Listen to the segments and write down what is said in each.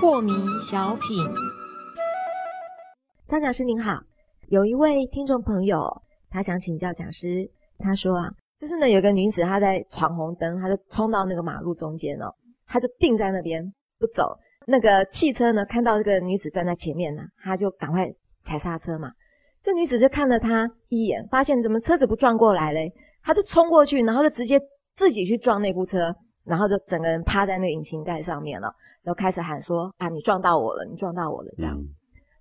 破迷小品，张讲师您好，有一位听众朋友，他想请教讲师，他说啊，就是呢有个女子她在闯红灯，她就冲到那个马路中间哦，她就定在那边不走，那个汽车呢看到这个女子站在前面呢，她就赶快踩刹车嘛，这女子就看了他一眼，发现怎么车子不撞过来嘞，她就冲过去，然后就直接自己去撞那部车，然后就整个人趴在那个引擎盖上面了。然后开始喊说啊，你撞到我了，你撞到我了，这样。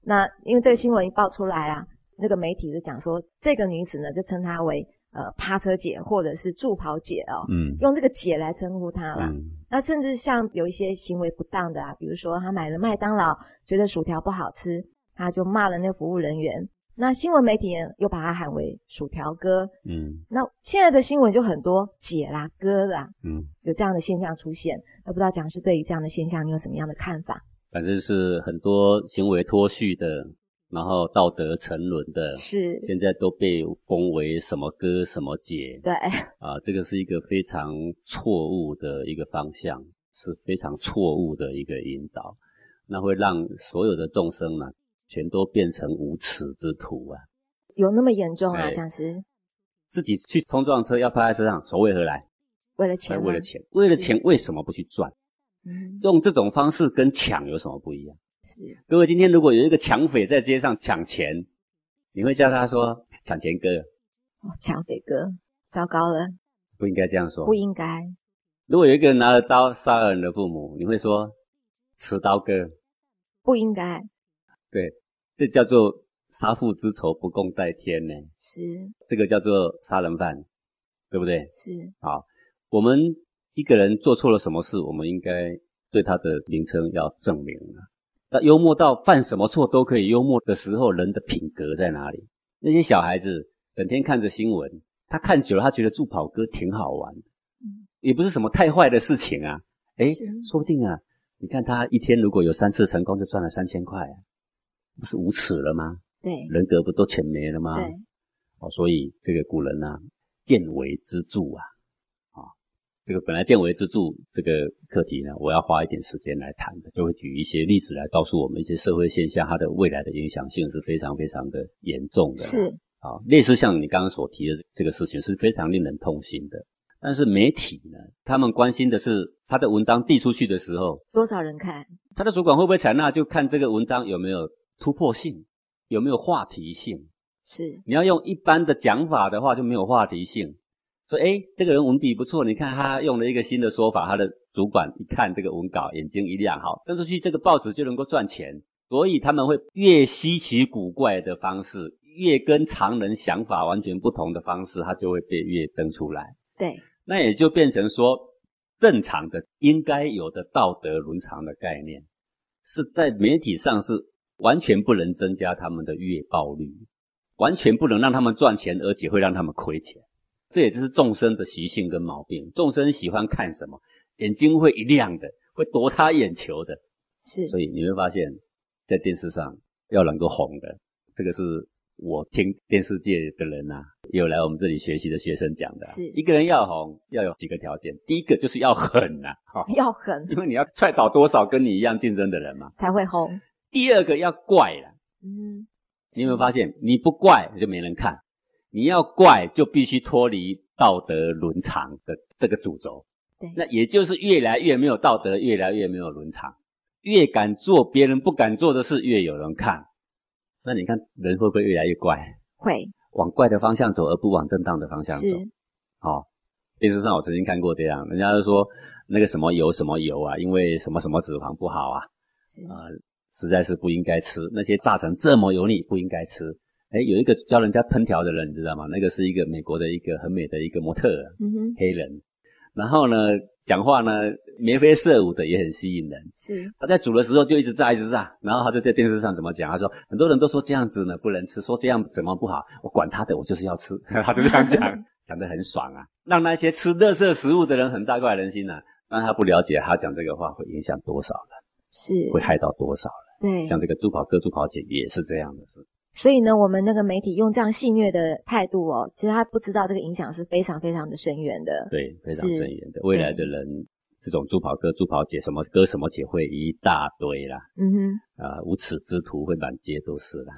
那因为这个新闻一爆出来啊，那个媒体就讲说，这个女子呢就称她为呃趴车姐或者是助跑姐哦，嗯，用这个姐来称呼她了。那甚至像有一些行为不当的啊，比如说她买了麦当劳，觉得薯条不好吃，她就骂了那个服务人员。那新闻媒体又把它喊为薯条哥，嗯，那现在的新闻就很多姐啦、哥啦，嗯，有这样的现象出现。不知道讲师对于这样的现象，你有什么样的看法？反正是很多行为脱序的，然后道德沉沦的，是现在都被封为什么哥什么姐，对，啊，这个是一个非常错误的一个方向，是非常错误的一个引导，那会让所有的众生呢。全都变成无耻之徒啊！有那么严重啊，讲师？自己去冲撞车，要趴在车上，所为何来？为了钱。为了钱，为了钱，为什么不去赚？嗯，用这种方式跟抢有什么不一样？是。各位，今天如果有一个抢匪在街上抢钱，你会叫他说“抢钱哥”？哦，抢匪哥，糟糕了！不应该这样说。不应该。如果有一个人拿了刀杀了你的父母，你会说“持刀哥”？不应该。对，这叫做杀父之仇不共戴天呢。是，这个叫做杀人犯，对不对？是。好，我们一个人做错了什么事，我们应该对他的名称要证明啊。那幽默到犯什么错都可以幽默的时候，人的品格在哪里？那些小孩子整天看着新闻，他看久了，他觉得助跑哥挺好玩，嗯，也不是什么太坏的事情啊。哎，说不定啊，你看他一天如果有三次成功，就赚了三千块啊。不是无耻了吗？对，人格不都全没了吗？对，哦，所以这个古人呢，见微知著啊，啊，这个本来见微知著这个课题呢，我要花一点时间来谈的，就会举一些例子来告诉我们一些社会现象，它的未来的影响性是非常非常的严重的。是，啊，类似像你刚刚所提的这个事情，是非常令人痛心的。但是媒体呢，他们关心的是他的文章递出去的时候，多少人看，他的主管会不会采纳，就看这个文章有没有。突破性有没有话题性？是你要用一般的讲法的话就没有话题性。说哎，这个人文笔不错，你看他用了一个新的说法，他的主管一看这个文稿，眼睛一亮，好登出去，这个报纸就能够赚钱。所以他们会越稀奇古怪的方式，越跟常人想法完全不同的方式，它就会被越登出来。对，那也就变成说，正常的应该有的道德伦常的概念，是在媒体上是。完全不能增加他们的月报率，完全不能让他们赚钱，而且会让他们亏钱。这也就是众生的习性跟毛病。众生喜欢看什么，眼睛会一亮的，会夺他眼球的。是，所以你会发现，在电视上要能够红的，这个是我听电视界的人呐，有来我们这里学习的学生讲的。是一个人要红，要有几个条件。第一个就是要狠呐，要狠，因为你要踹倒多少跟你一样竞争的人嘛，才会红。第二个要怪了，嗯，你有没有发现，你不怪就没人看，你要怪就必须脱离道德伦常的这个主轴，对，那也就是越来越没有道德，越来越没有伦常，越敢做别人不敢做的事，越有人看，那你看人会不会越来越怪？会。往怪的方向走，而不往正当的方向走。好，电视上我曾经看过这样，人家就说那个什么油什么油啊，因为什么什么脂肪不好啊，啊。实在是不应该吃那些炸成这么油腻，不应该吃。哎，有一个教人家烹调的人，你知道吗？那个是一个美国的一个很美的一个模特，嗯哼，黑人。然后呢，讲话呢眉飞色舞的，也很吸引人。是他在煮的时候就一直炸，一直炸。然后他就在电视上怎么讲？他说很多人都说这样子呢不能吃，说这样怎么不好？我管他的，我就是要吃。他就这样讲，讲得很爽啊，让那些吃垃圾食物的人很大快人心呐。但他不了解，他讲这个话会影响多少人，是会害到多少人。对，像这个珠宝哥、珠宝姐也是这样的，是所以呢，我们那个媒体用这样戏谑的态度哦，其实他不知道这个影响是非常非常的深远的。对，非常深远的。未来的人，这种猪跑哥、猪跑姐，什么哥什么姐会一大堆啦。嗯哼，啊，无耻之徒会满街都是啦。